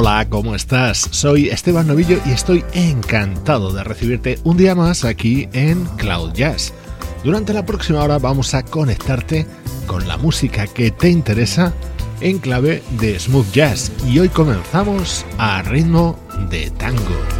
Hola, ¿cómo estás? Soy Esteban Novillo y estoy encantado de recibirte un día más aquí en Cloud Jazz. Durante la próxima hora vamos a conectarte con la música que te interesa en clave de smooth jazz y hoy comenzamos a ritmo de tango.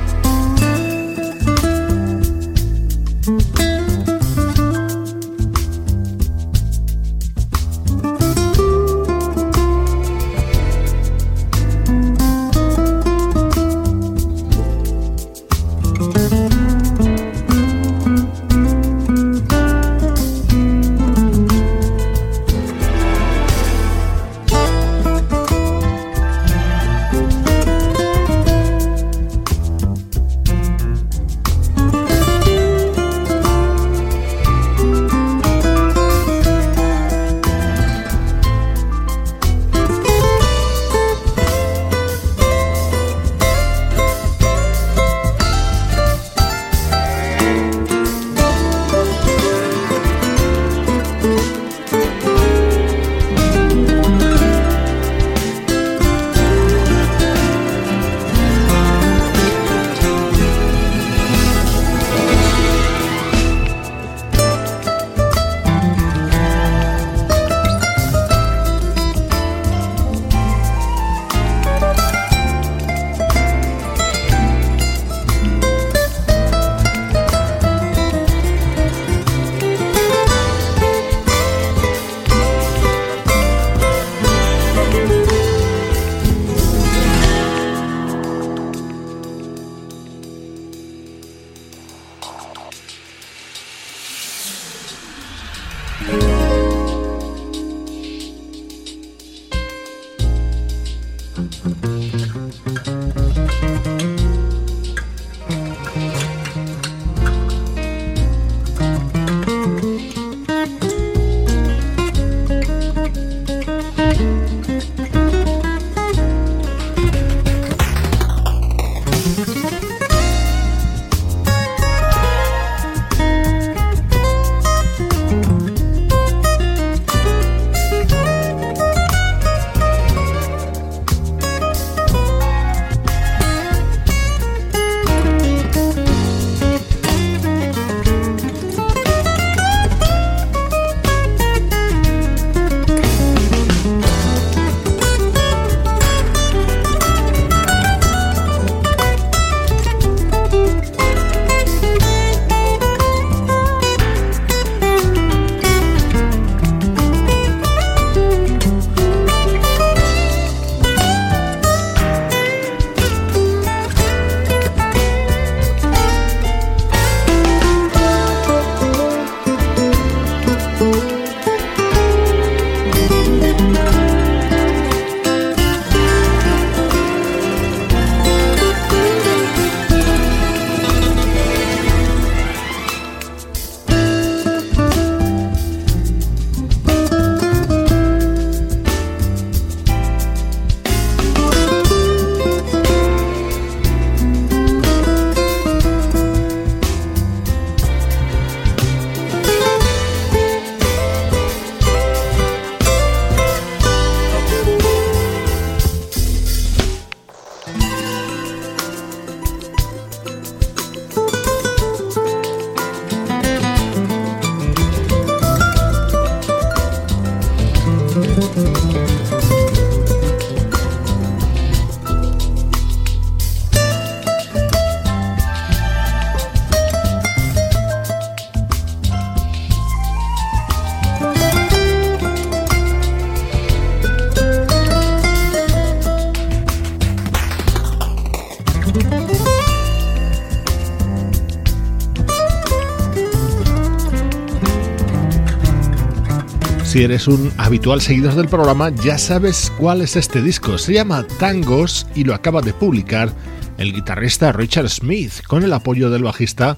Si eres un habitual seguidor del programa, ya sabes cuál es este disco. Se llama Tangos y lo acaba de publicar el guitarrista Richard Smith con el apoyo del bajista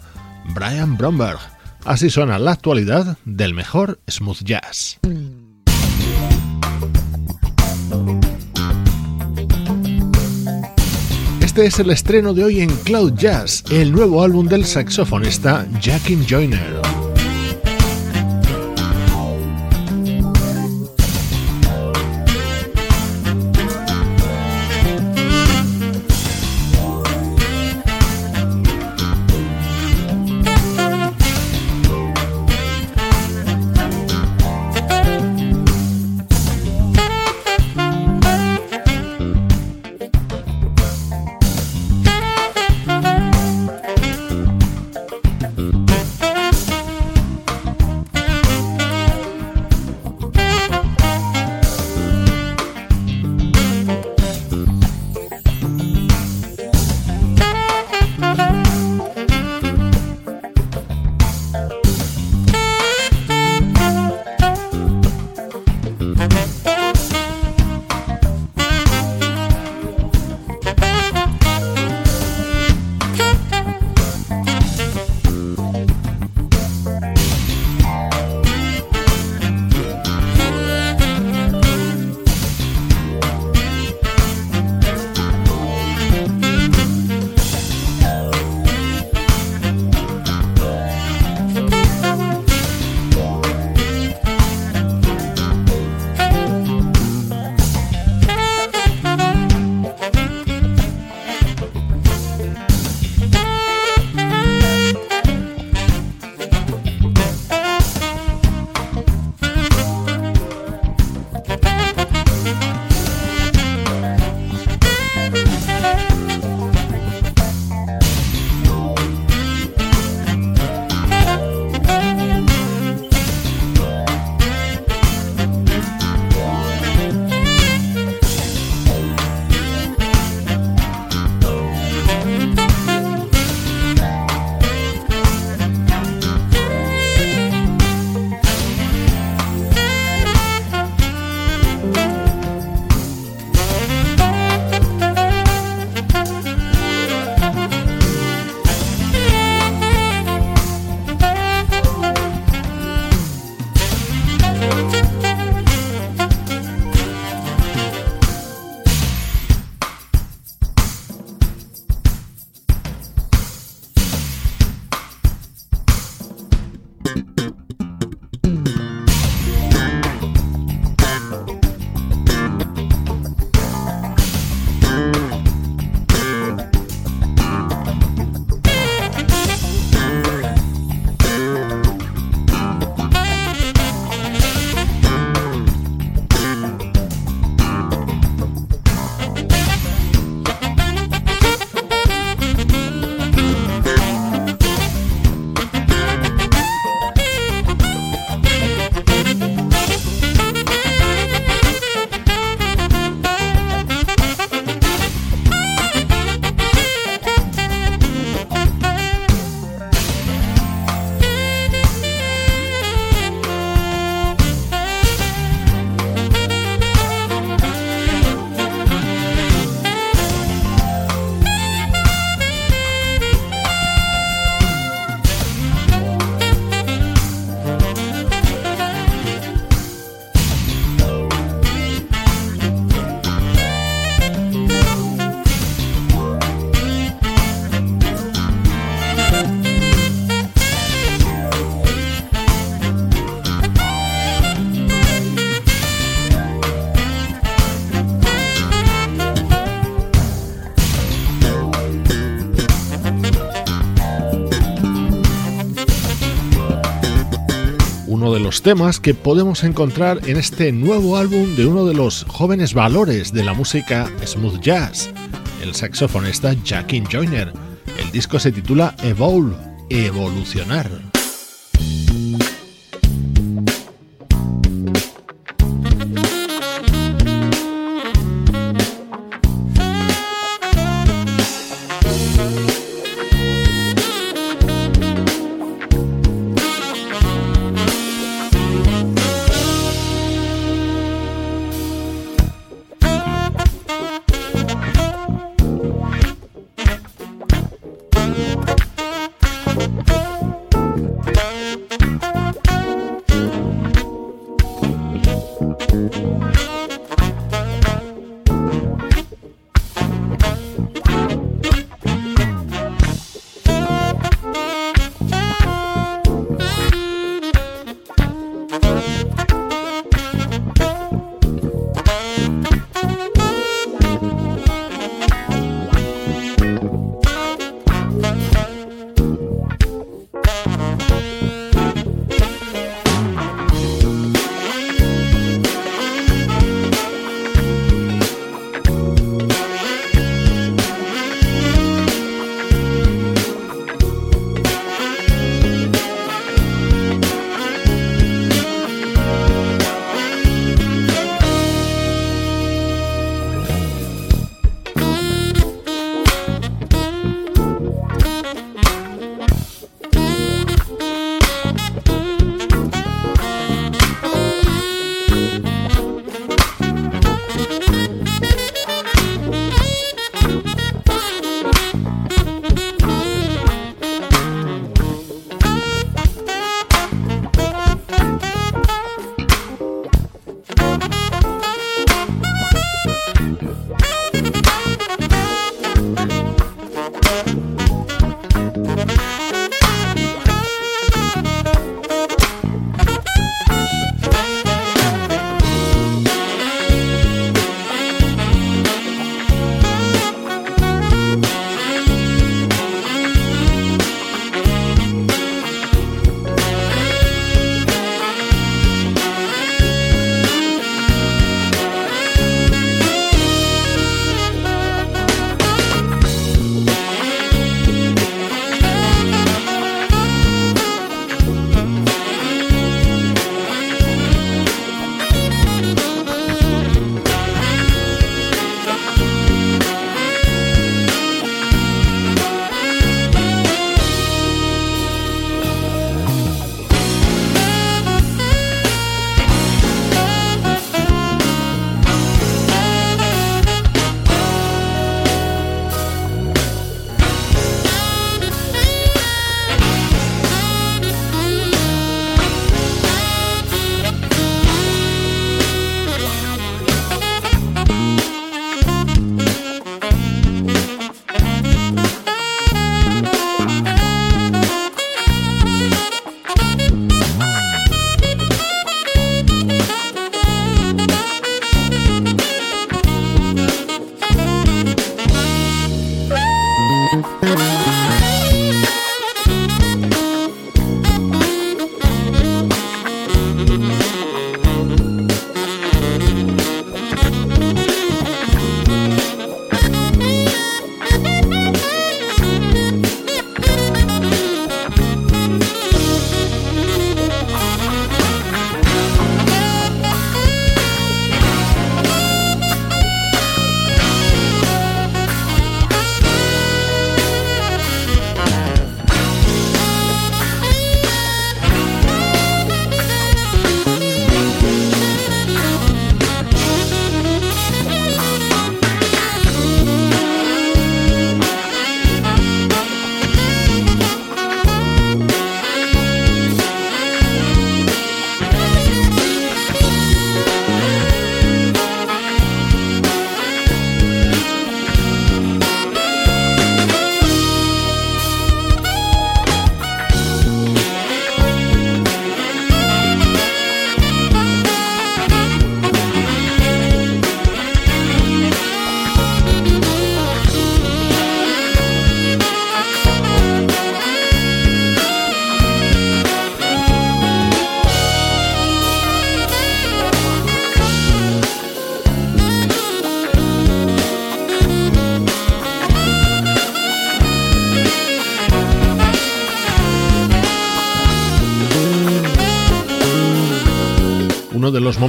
Brian Bromberg. Así suena la actualidad del mejor smooth jazz. Este es el estreno de hoy en Cloud Jazz, el nuevo álbum del saxofonista Jackin Joyner. Temas que podemos encontrar en este nuevo álbum de uno de los jóvenes valores de la música smooth jazz, el saxofonista Jackin Joyner. El disco se titula Evolve, Evolucionar.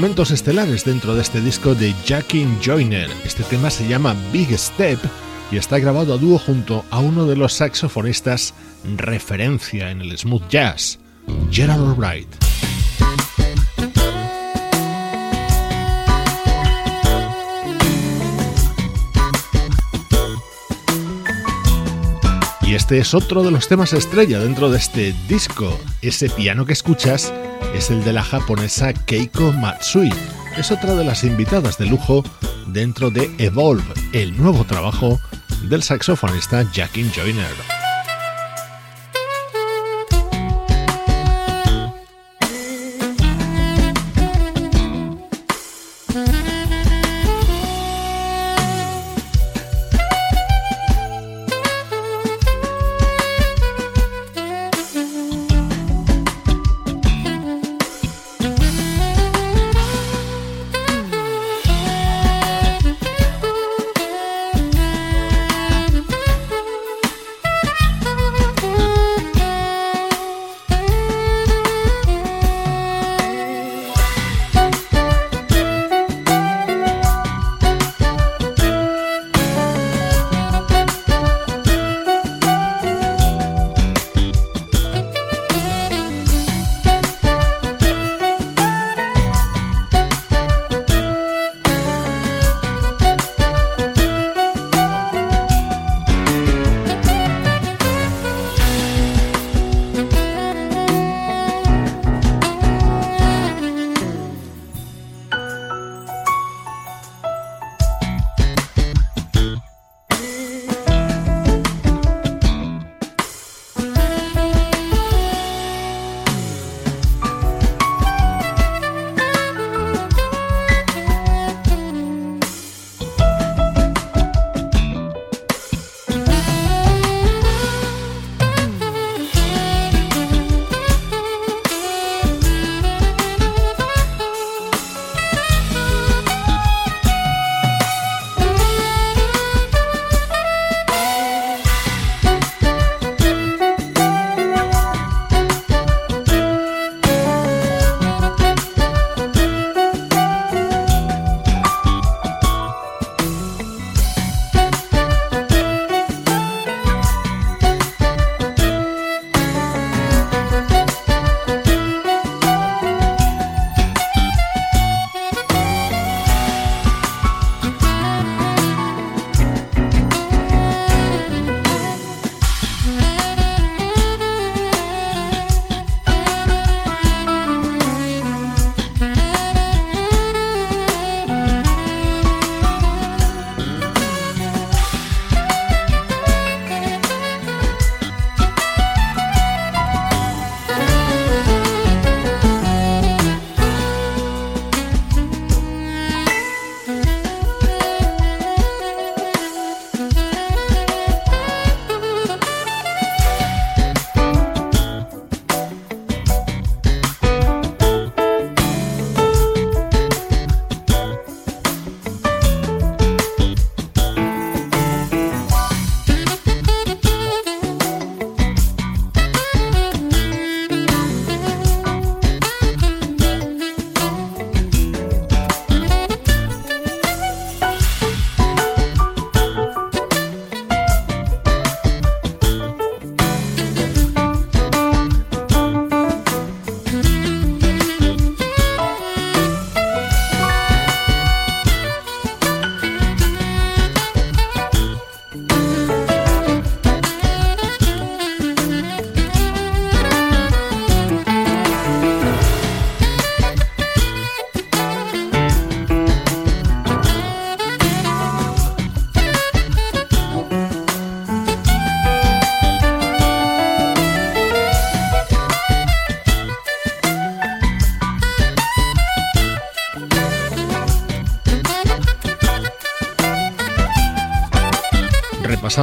Momentos estelares dentro de este disco de Jackin Joyner. Este tema se llama Big Step y está grabado a dúo junto a uno de los saxofonistas referencia en el smooth jazz, Gerald Albright. Y este es otro de los temas estrella dentro de este disco. Ese piano que escuchas es el de la japonesa Keiko Matsui. Es otra de las invitadas de lujo dentro de Evolve, el nuevo trabajo del saxofonista Jackin Joyner.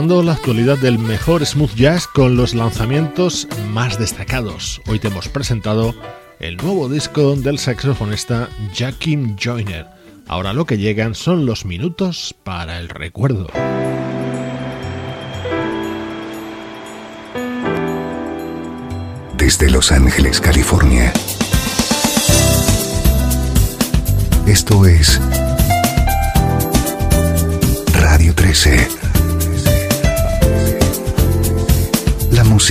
La actualidad del mejor smooth jazz con los lanzamientos más destacados. Hoy te hemos presentado el nuevo disco del saxofonista Jakim Joyner. Ahora lo que llegan son los minutos para el recuerdo. Desde Los Ángeles, California. Esto es Radio 13.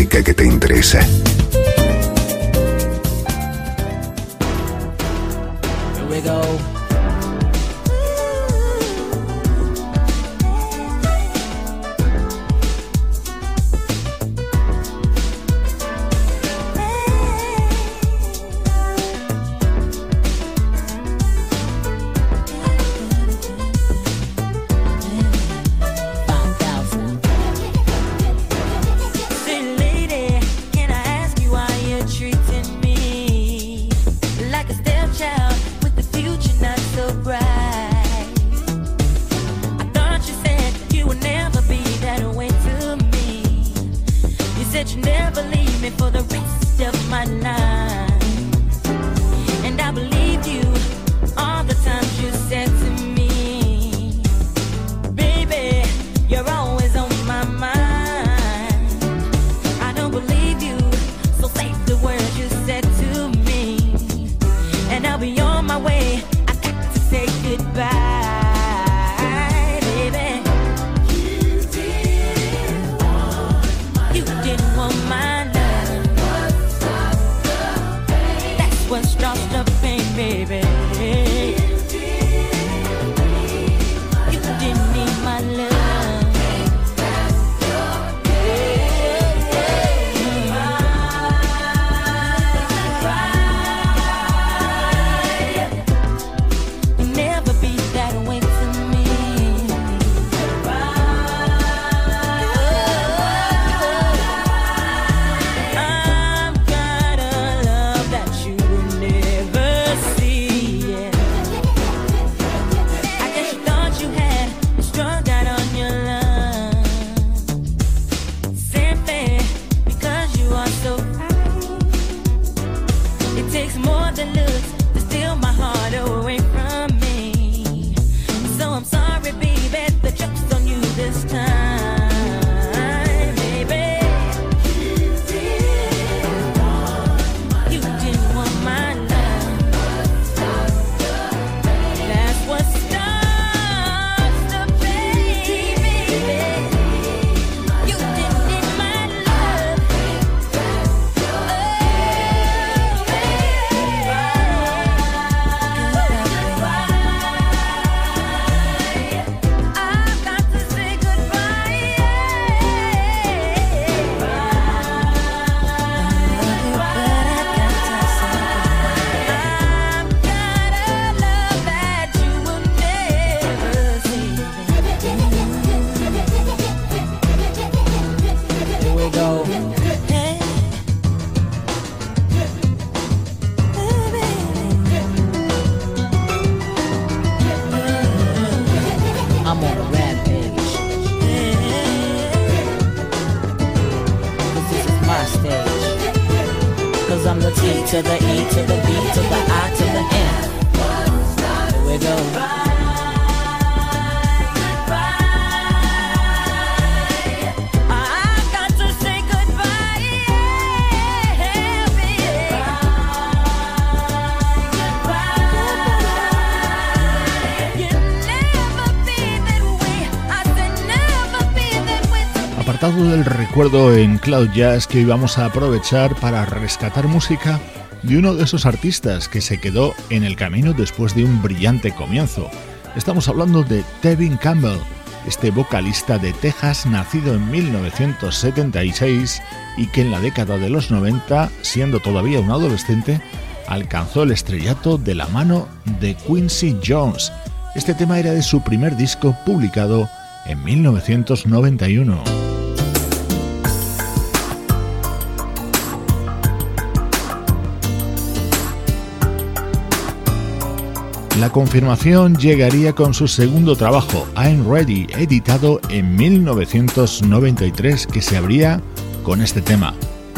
Que te interesa. Del recuerdo en Cloud Jazz que hoy vamos a aprovechar para rescatar música de uno de esos artistas que se quedó en el camino después de un brillante comienzo. Estamos hablando de Tevin Campbell, este vocalista de Texas nacido en 1976 y que en la década de los 90, siendo todavía un adolescente, alcanzó el estrellato de la mano de Quincy Jones. Este tema era de su primer disco publicado en 1991. La confirmación llegaría con su segundo trabajo, I'm Ready, editado en 1993, que se abría con este tema,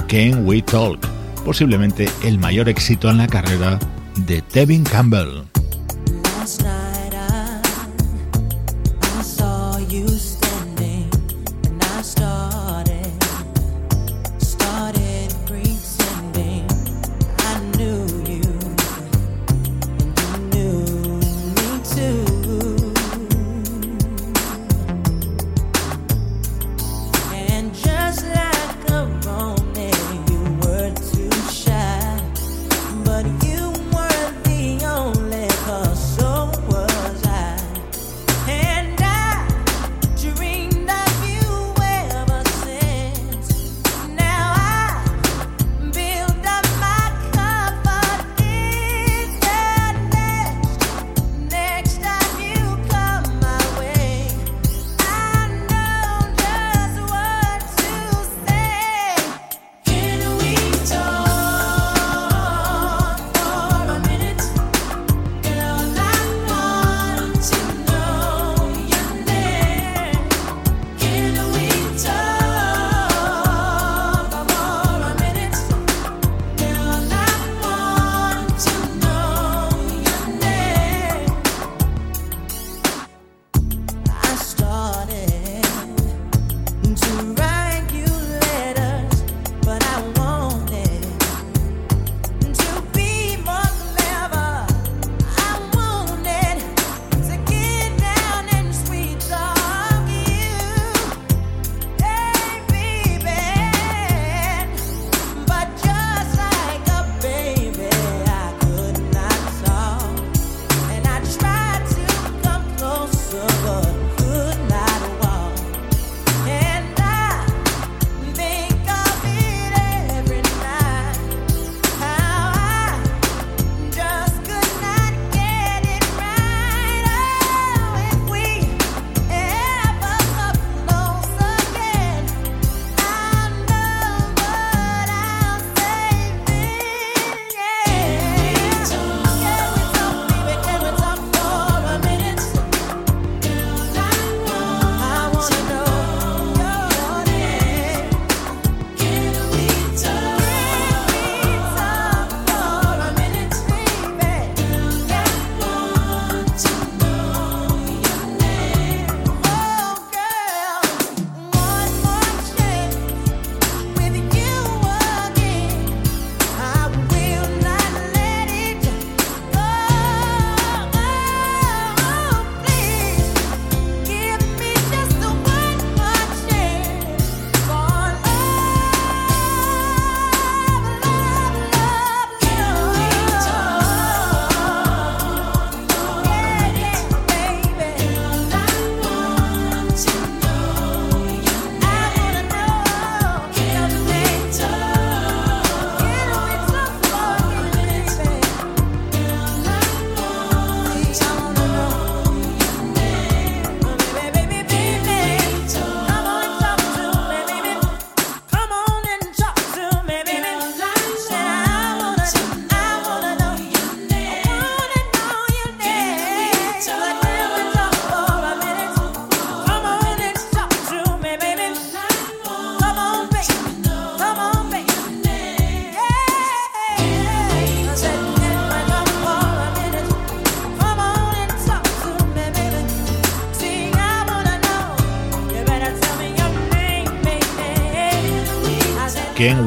Can We Talk, posiblemente el mayor éxito en la carrera de Tevin Campbell.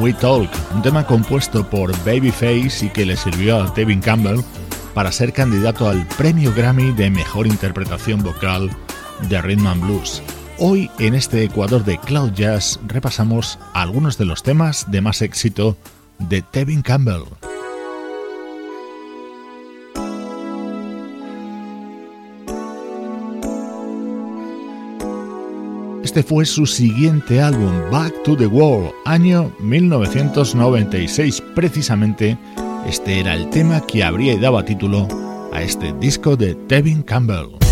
We Talk, un tema compuesto por Babyface y que le sirvió a Devin Campbell para ser candidato al premio Grammy de mejor interpretación vocal de Rhythm and Blues. Hoy en este Ecuador de Cloud Jazz repasamos algunos de los temas de más éxito de Tevin Campbell. Este fue su siguiente álbum, Back to the World, año 1996. Precisamente, este era el tema que habría y daba título a este disco de Tevin Campbell.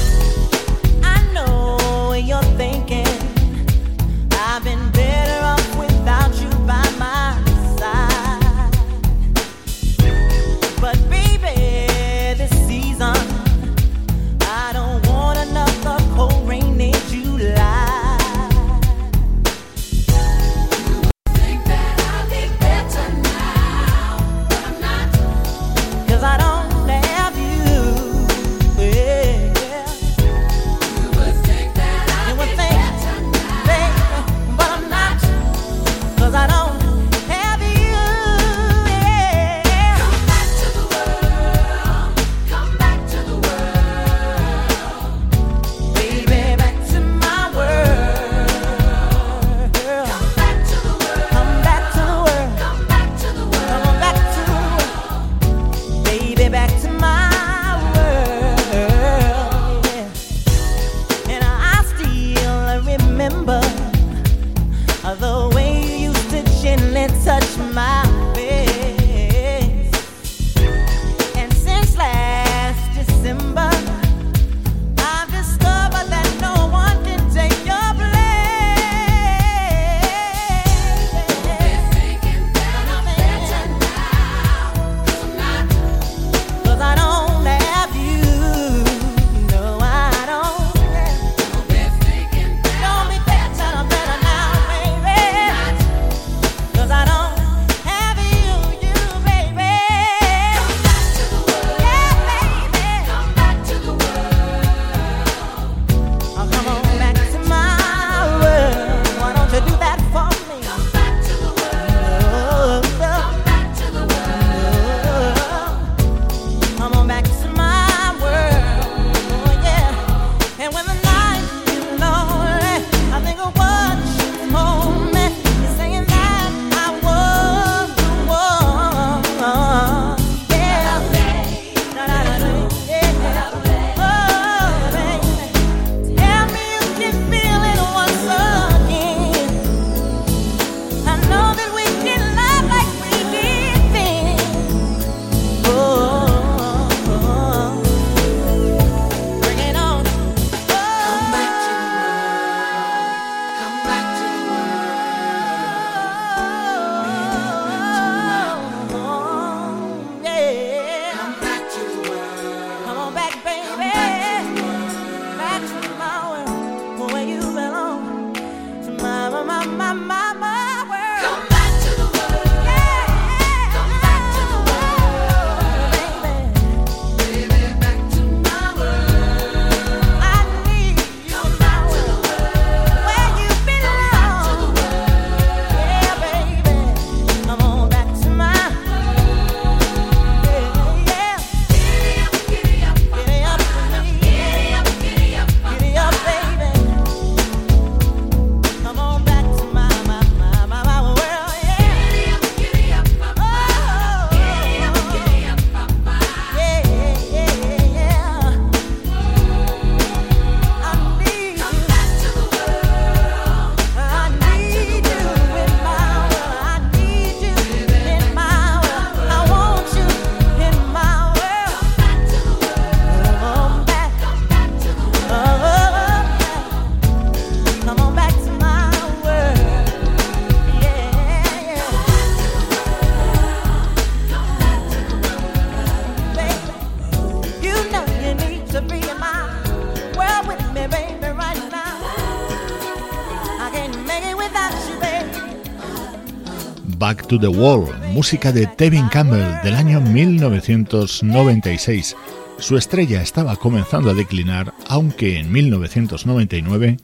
To the Wall, música de Tevin Campbell del año 1996. Su estrella estaba comenzando a declinar, aunque en 1999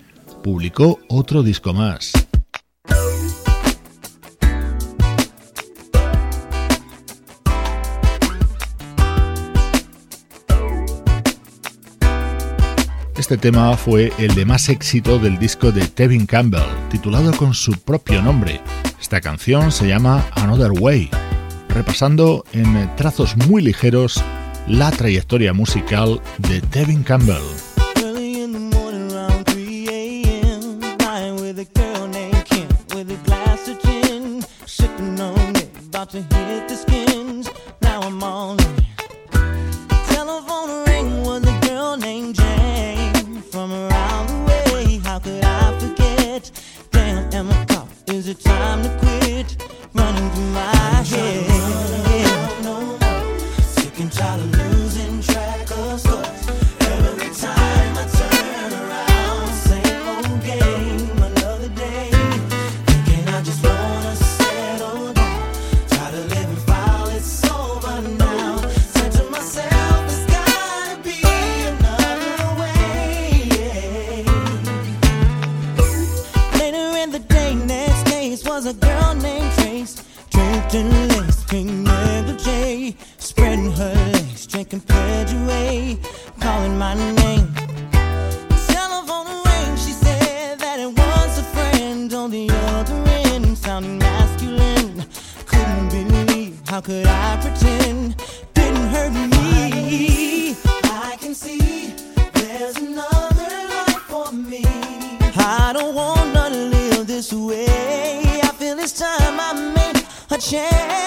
publicó otro disco más. Este tema fue el de más éxito del disco de Tevin Campbell, titulado con su propio nombre. Esta canción se llama Another Way, repasando en trazos muy ligeros la trayectoria musical de Tevin Campbell. Captain Lace, Pink Mabel J, spreading her legs, drinking Perduay, calling my name. Telephone rang, she said that it was a friend on the other end, sounding masculine. Couldn't believe, how could I pretend? Didn't hurt me. I can see there's another life for me. I don't want. a chance.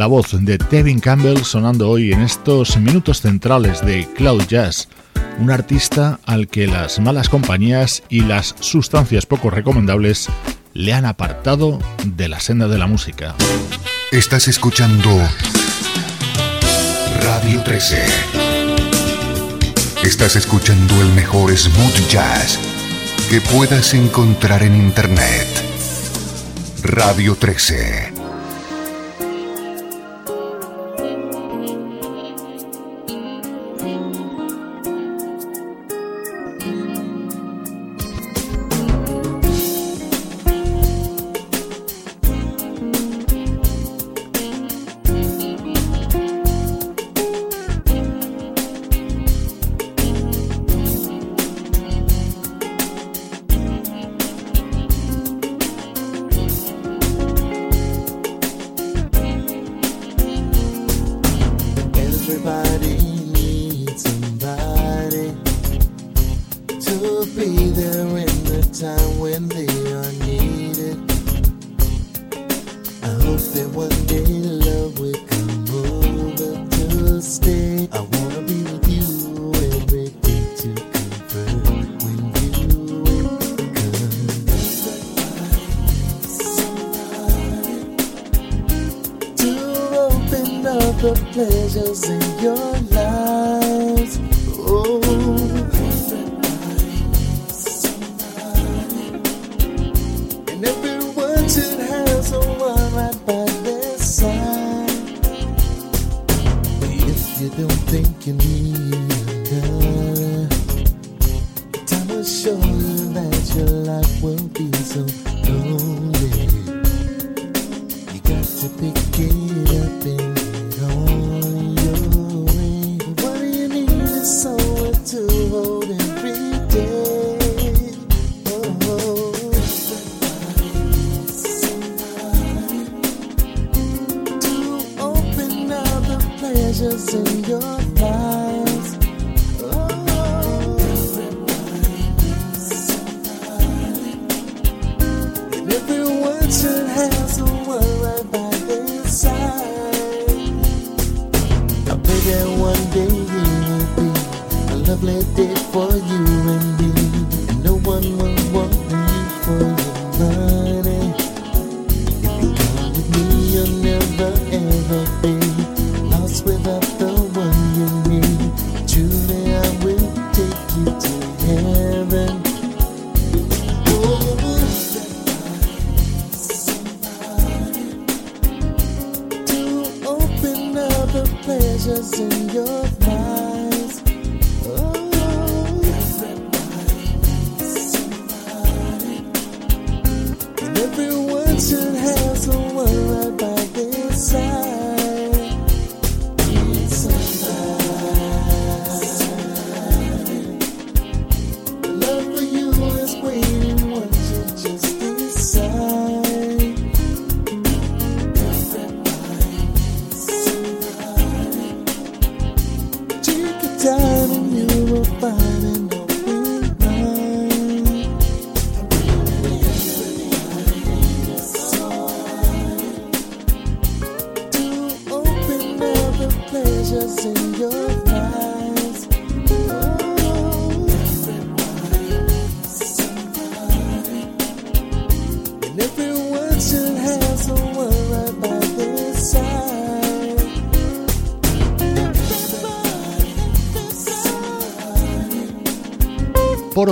La voz de Tevin Campbell sonando hoy en estos minutos centrales de Cloud Jazz, un artista al que las malas compañías y las sustancias poco recomendables le han apartado de la senda de la música. Estás escuchando Radio 13. Estás escuchando el mejor smooth jazz que puedas encontrar en Internet. Radio 13.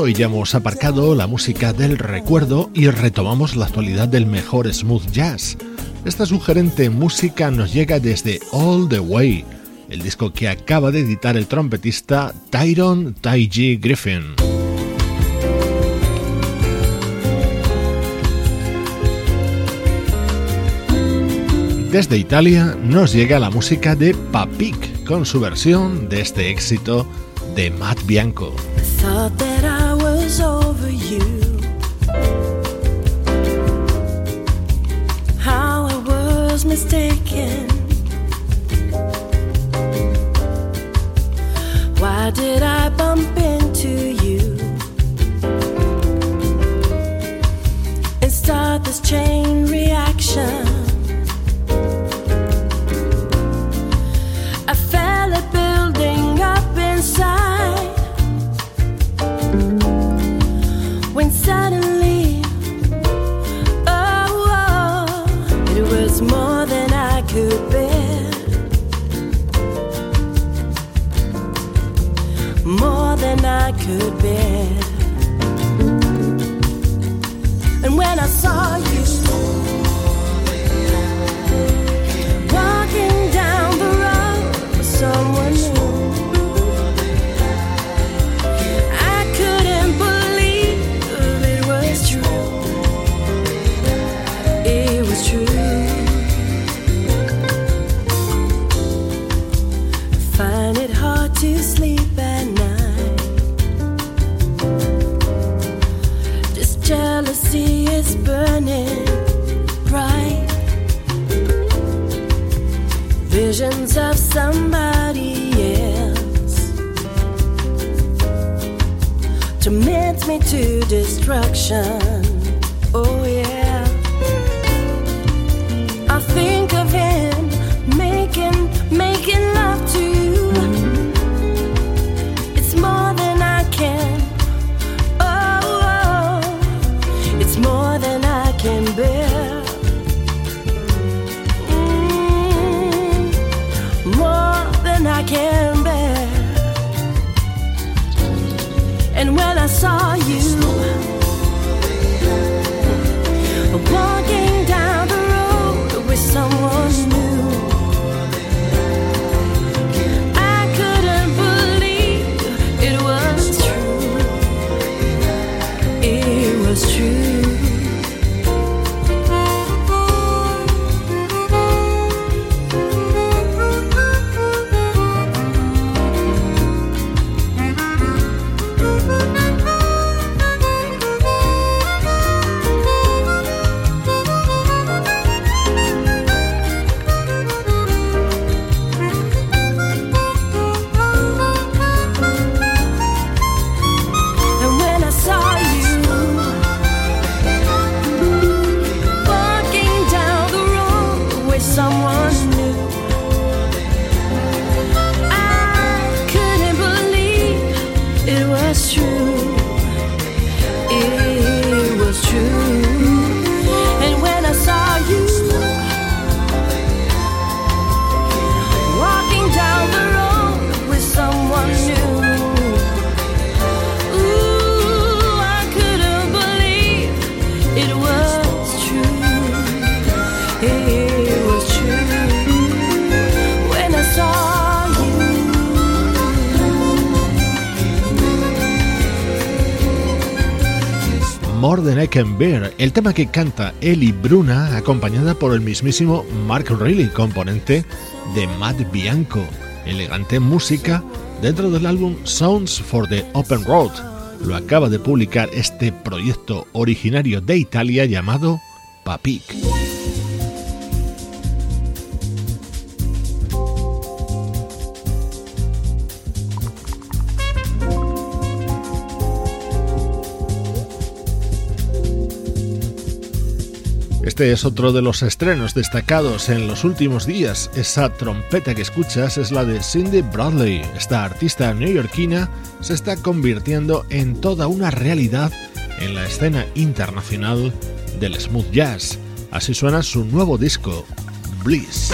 Hoy ya hemos aparcado la música del recuerdo y retomamos la actualidad del mejor smooth jazz. Esta sugerente música nos llega desde All the Way, el disco que acaba de editar el trompetista Tyron Taiji Griffin. Desde Italia nos llega la música de Papik con su versión de este éxito de Matt Bianco. Mistaken. Why did I bump into you and start this chain reaction? could be. me to destruction. Oh, el tema que canta Ellie Bruna, acompañada por el mismísimo Mark Reilly, componente de Matt Bianco. Elegante música dentro del álbum Sounds for the Open Road. Lo acaba de publicar este proyecto originario de Italia llamado Papik. Este es otro de los estrenos destacados en los últimos días. Esa trompeta que escuchas es la de Cindy Bradley. Esta artista neoyorquina se está convirtiendo en toda una realidad en la escena internacional del smooth jazz. Así suena su nuevo disco, Bliss.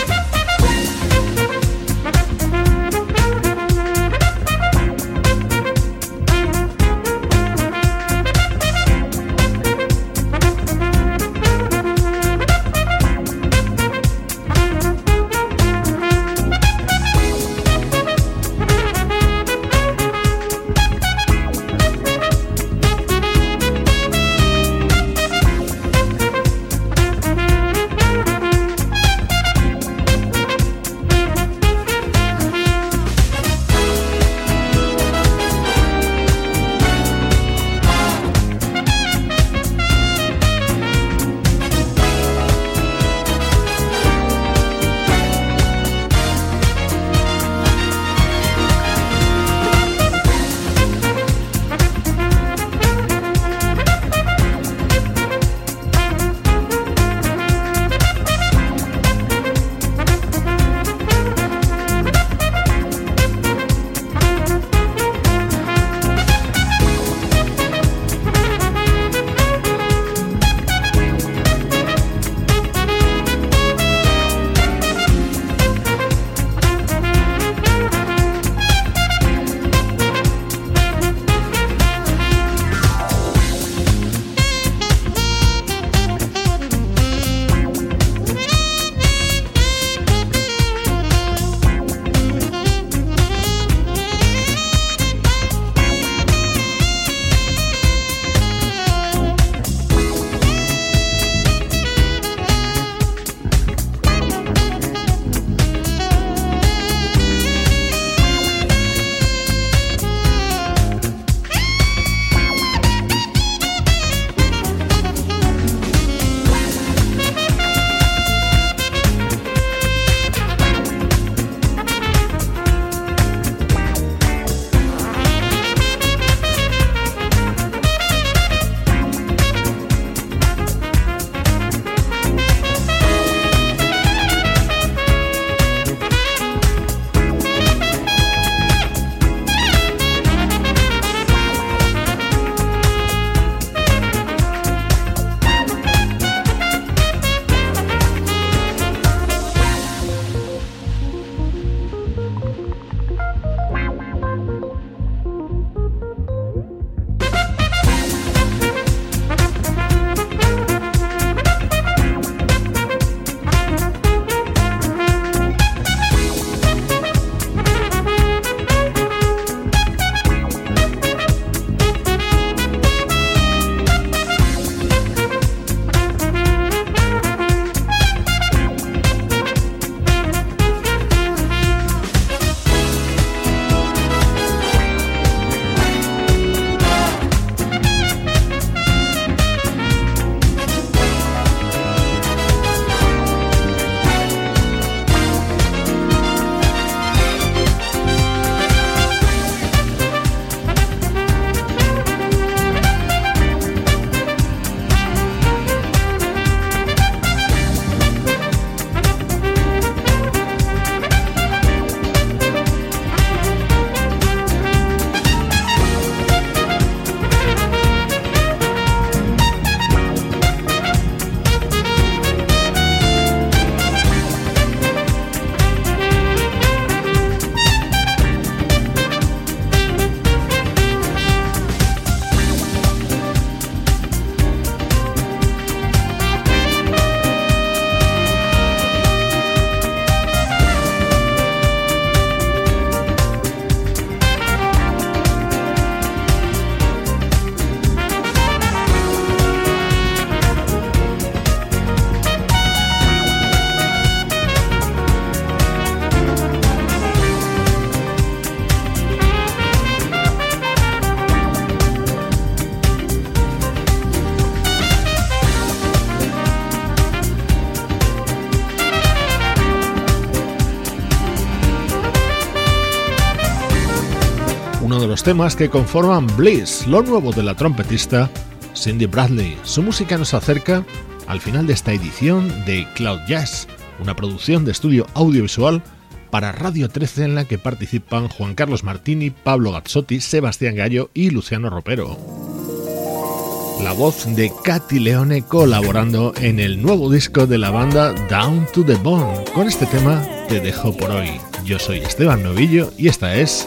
Temas que conforman Bliss, lo nuevo de la trompetista Cindy Bradley. Su música nos acerca al final de esta edición de Cloud Jazz, una producción de estudio audiovisual para Radio 13 en la que participan Juan Carlos Martini, Pablo Gazzotti, Sebastián Gallo y Luciano Ropero. La voz de Katy Leone colaborando en el nuevo disco de la banda Down to the Bone. Con este tema te dejo por hoy. Yo soy Esteban Novillo y esta es